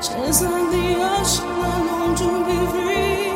Just on the ocean alone to be free.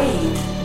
away.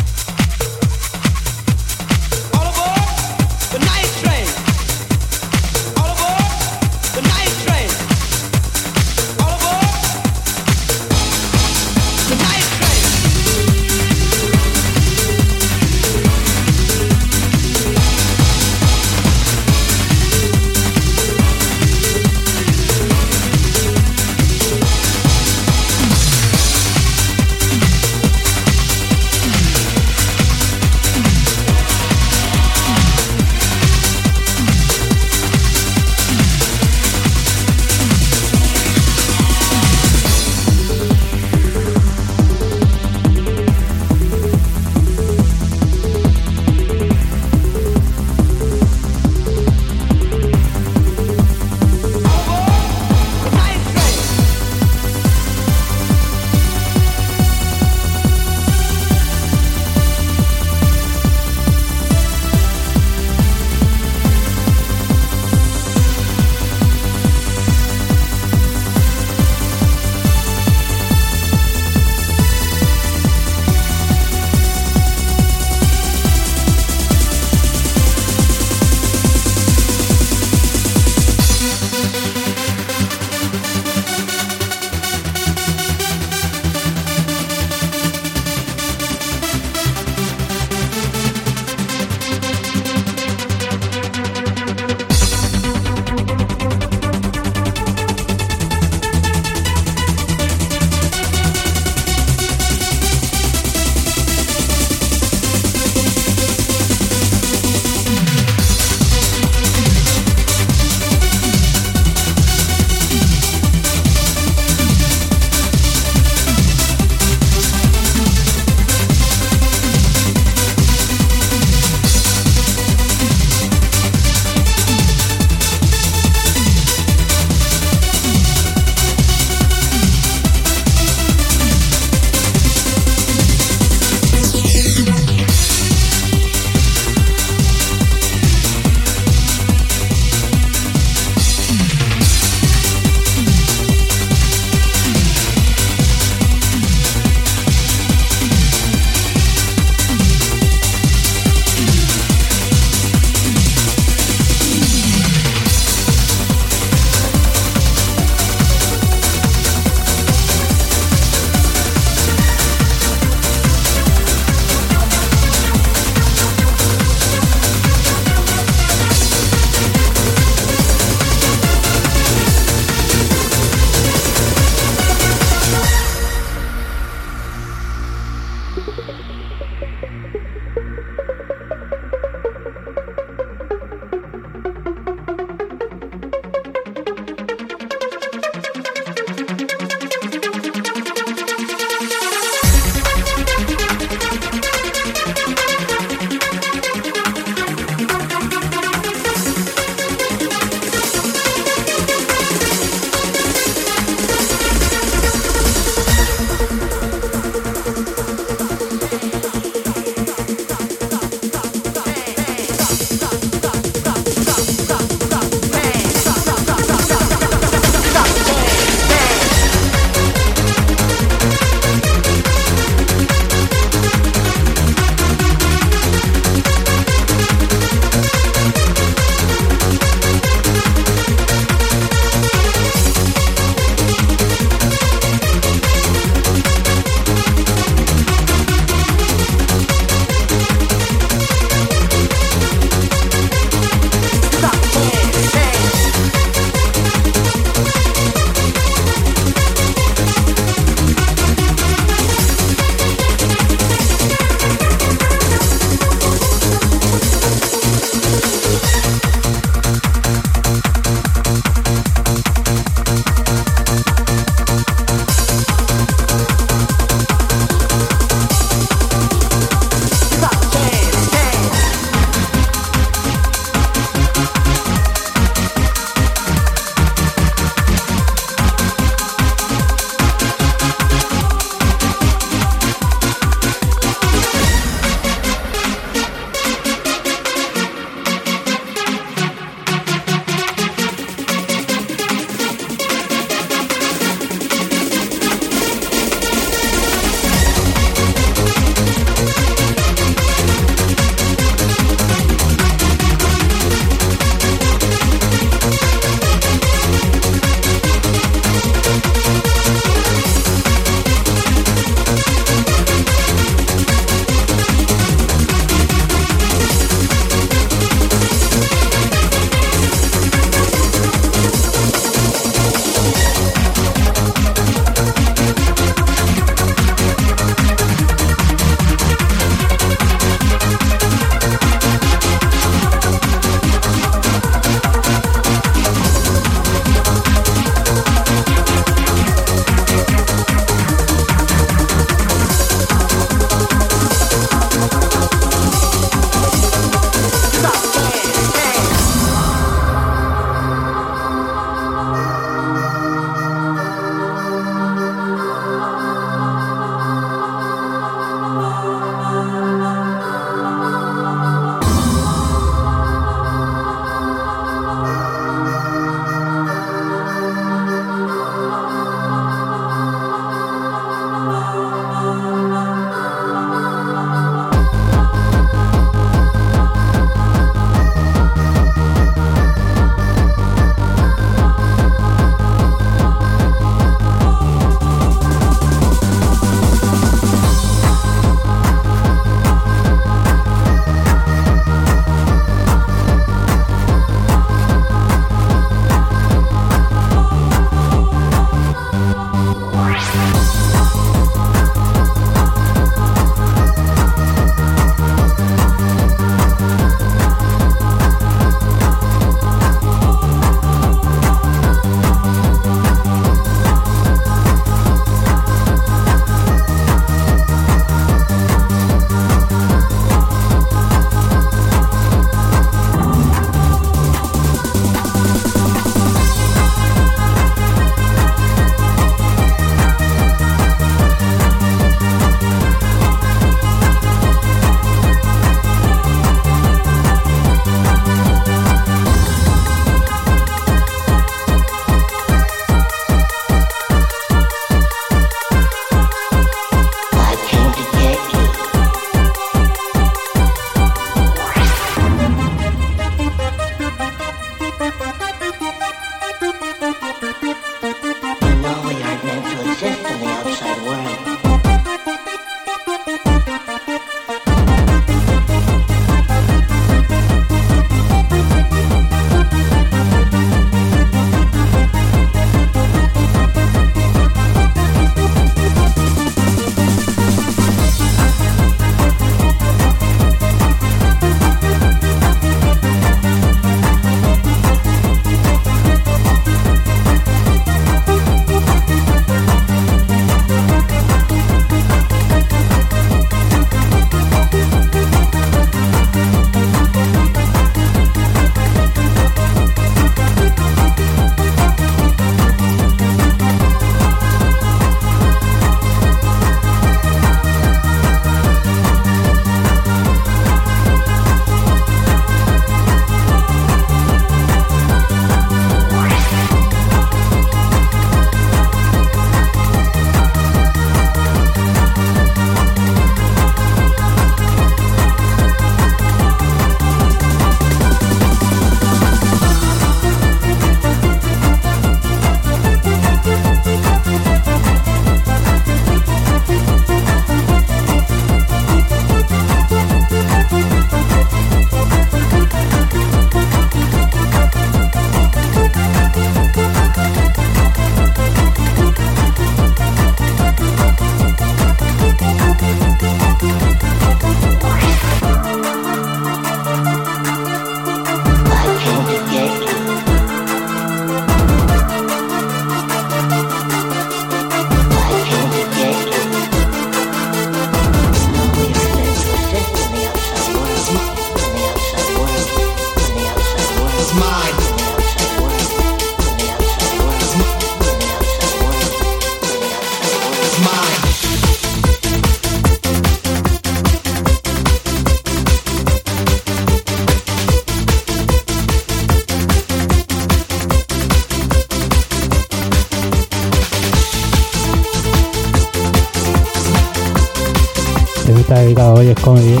está dedicado hoy es comedy.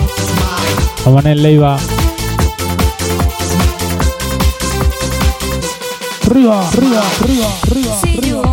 Vamos en Leiva. arriba, arriba, arriba, arriba. arriba.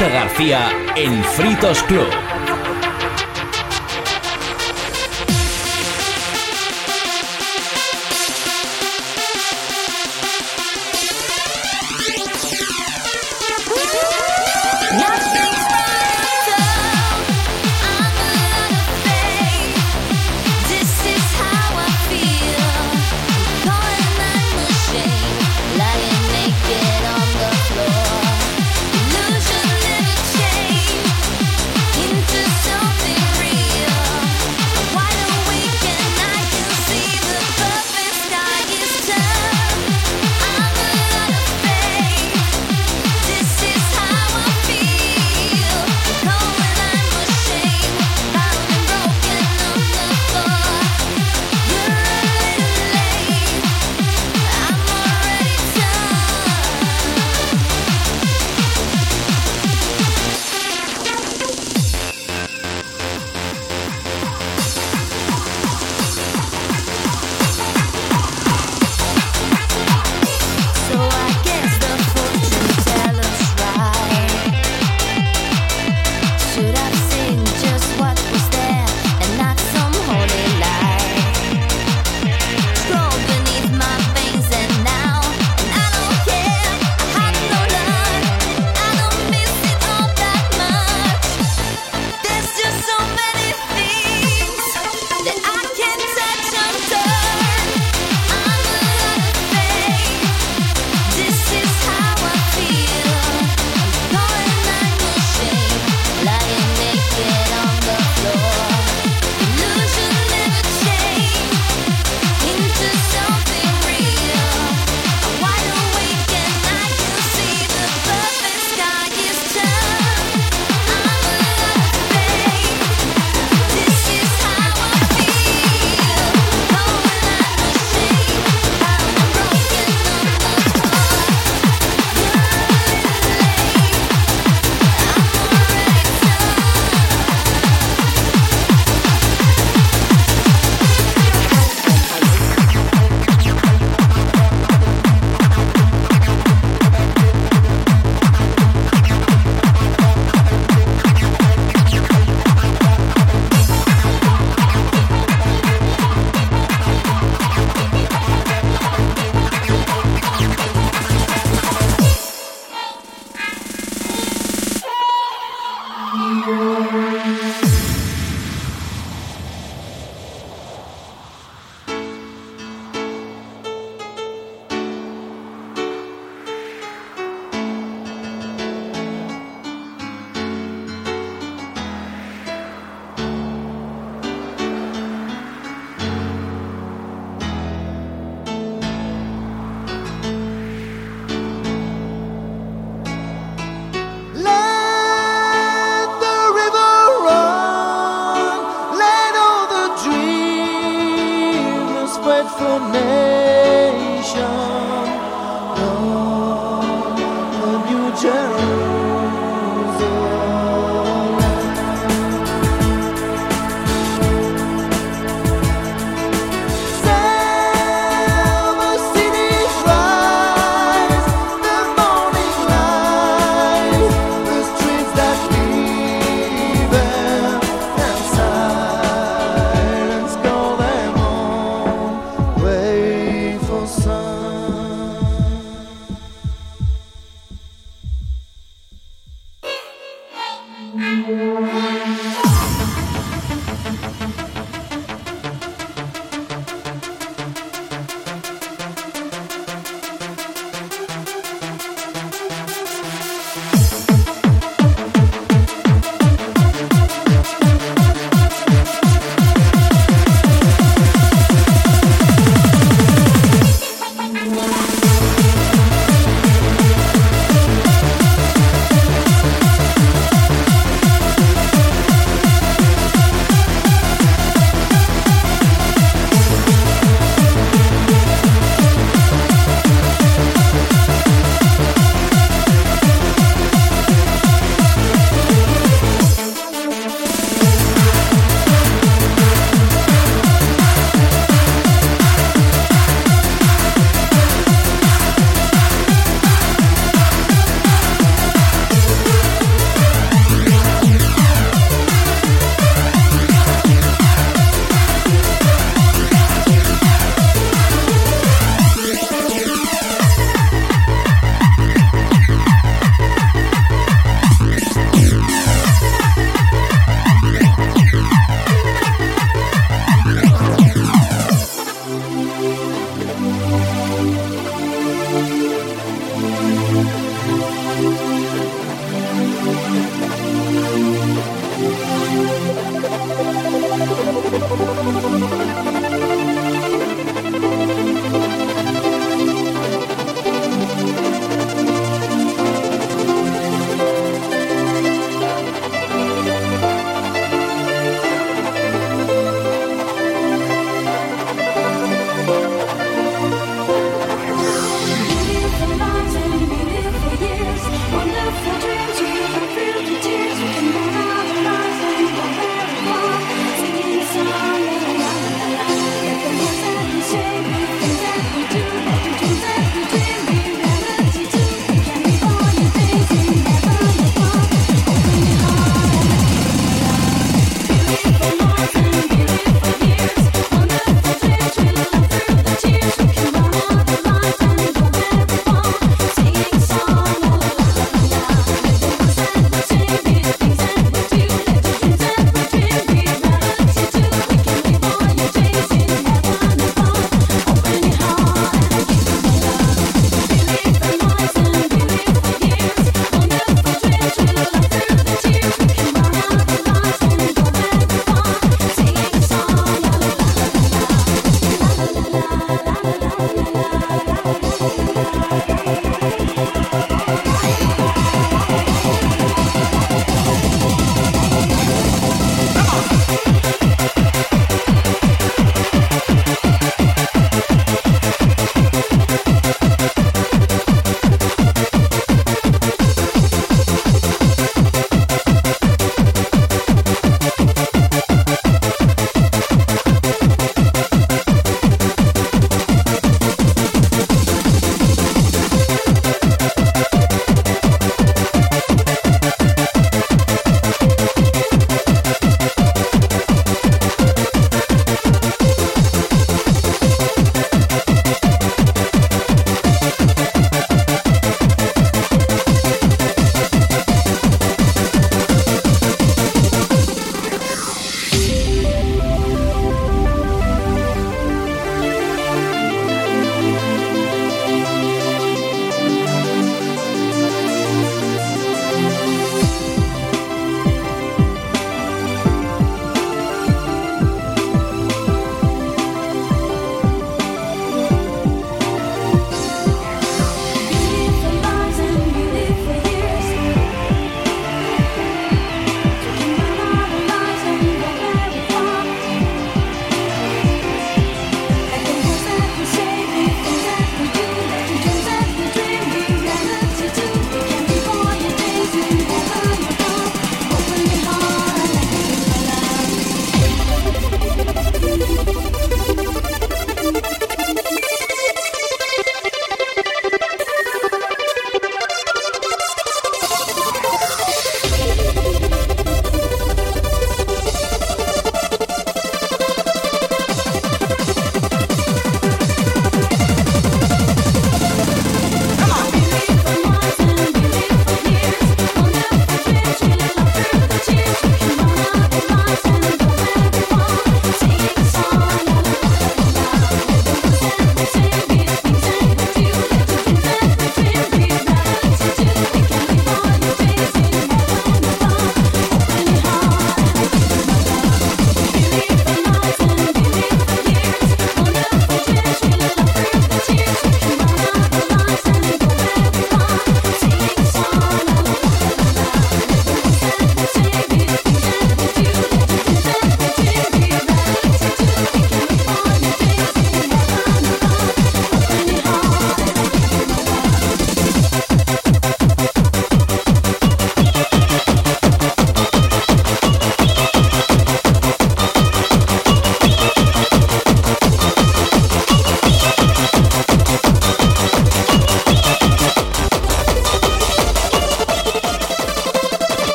García en Fritos Club.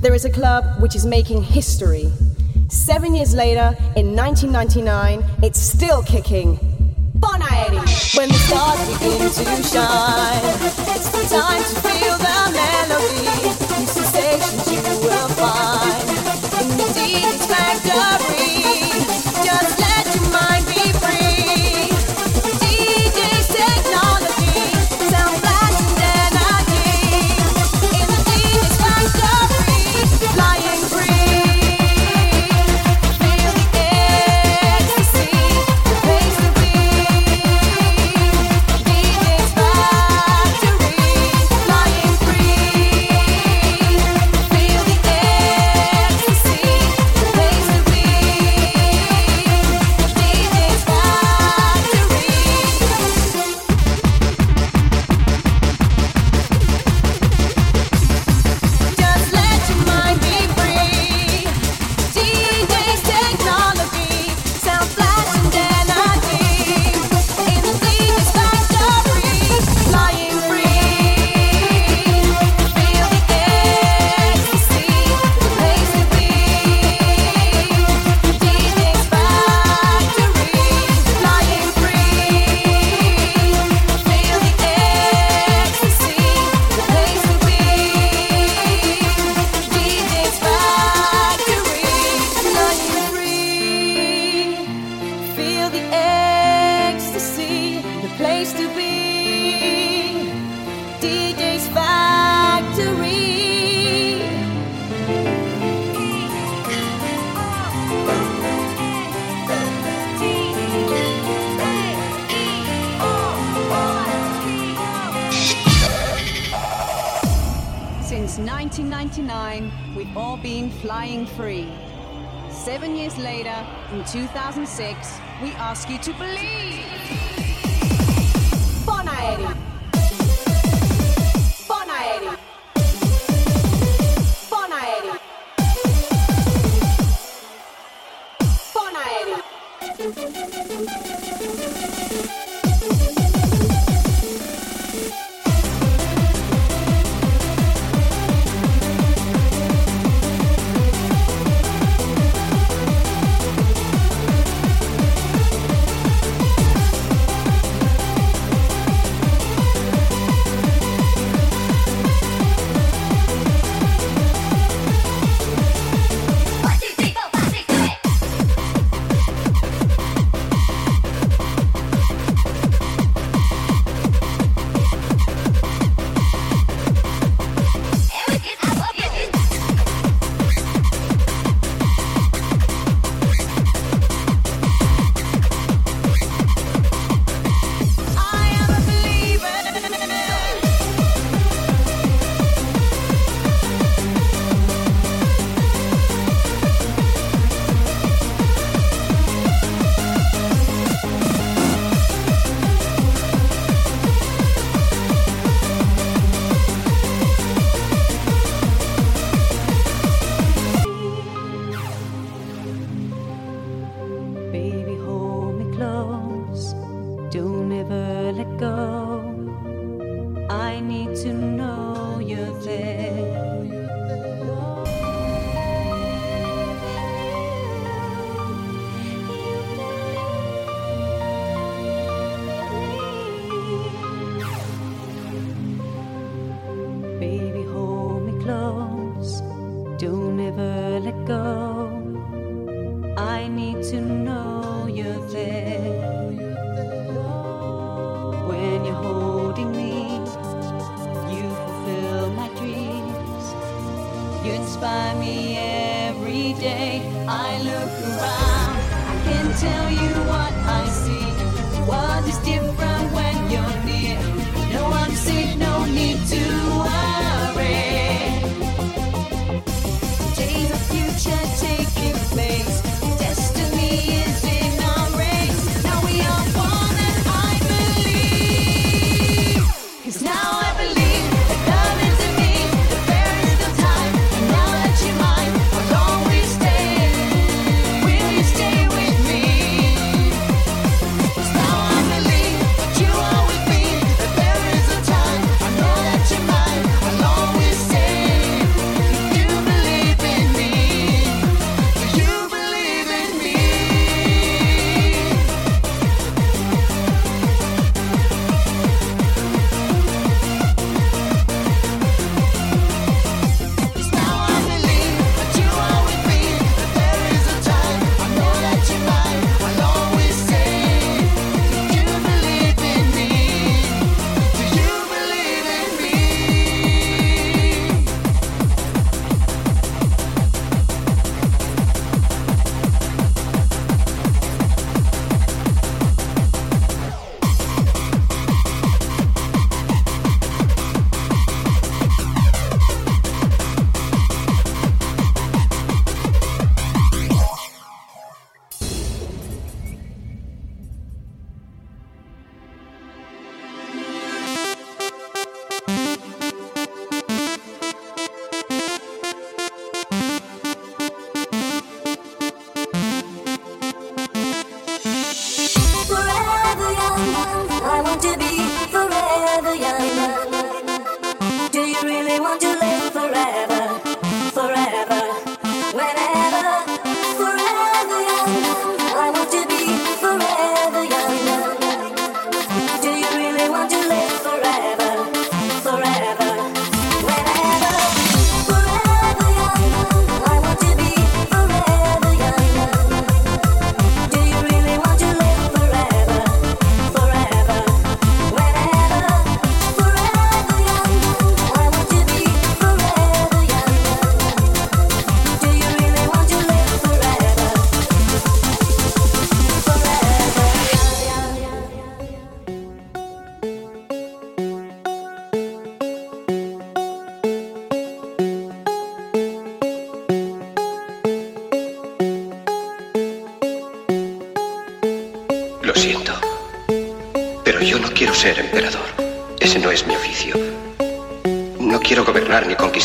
There is a club which is making history. Seven years later, in 1999, it's still kicking. Bon Aeri! When the stars begin to shine, it's the time to feel the melody. New sensations you will find in the factory.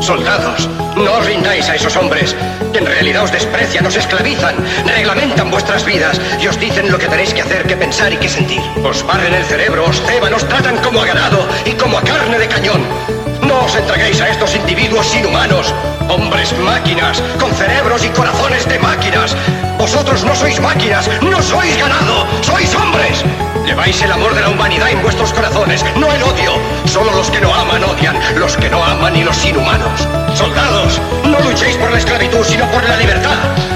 Soldados, no os rindáis a esos hombres, que en realidad os desprecian, os esclavizan, reglamentan vuestras vidas y os dicen lo que tenéis que hacer, que pensar y que sentir. Os barren el cerebro, os ceban, os tratan como a ganado y como a carne de cañón. No os entreguéis a estos individuos inhumanos, hombres máquinas, con cerebros y corazones de máquinas. Vosotros no sois máquinas, no sois ganado, sois hombres. Lleváis el amor de la humanidad en vuestros corazones, no el odio. Solo los que no aman odian, los que no aman y los inhumanos. Soldados, no luchéis por la esclavitud, sino por la libertad.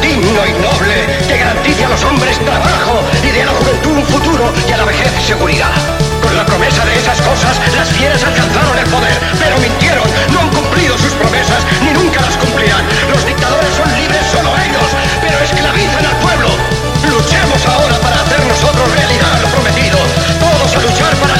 digno y noble, que garantice a los hombres trabajo y de a la juventud un futuro y a la vejez seguridad. Con la promesa de esas cosas, las fieras alcanzaron el poder, pero mintieron, no han cumplido sus promesas, ni nunca las cumplirán. Los dictadores son libres solo ellos, pero esclavizan al pueblo. Luchemos ahora para hacer nosotros realidad lo prometido. Todos a luchar para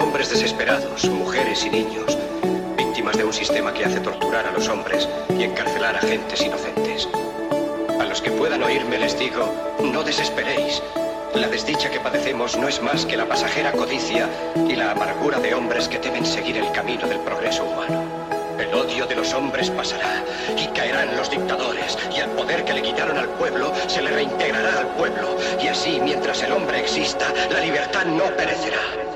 hombres desesperados, mujeres y niños, víctimas de un sistema que hace torturar a los hombres y encarcelar a gentes inocentes. A los que puedan oírme les digo, no desesperéis. La desdicha que padecemos no es más que la pasajera codicia y la amargura de hombres que temen seguir el camino del progreso humano. El odio de los hombres pasará y caerán los dictadores y el poder que le quitaron al pueblo se le reintegrará al pueblo y así mientras el hombre exista la libertad no perecerá.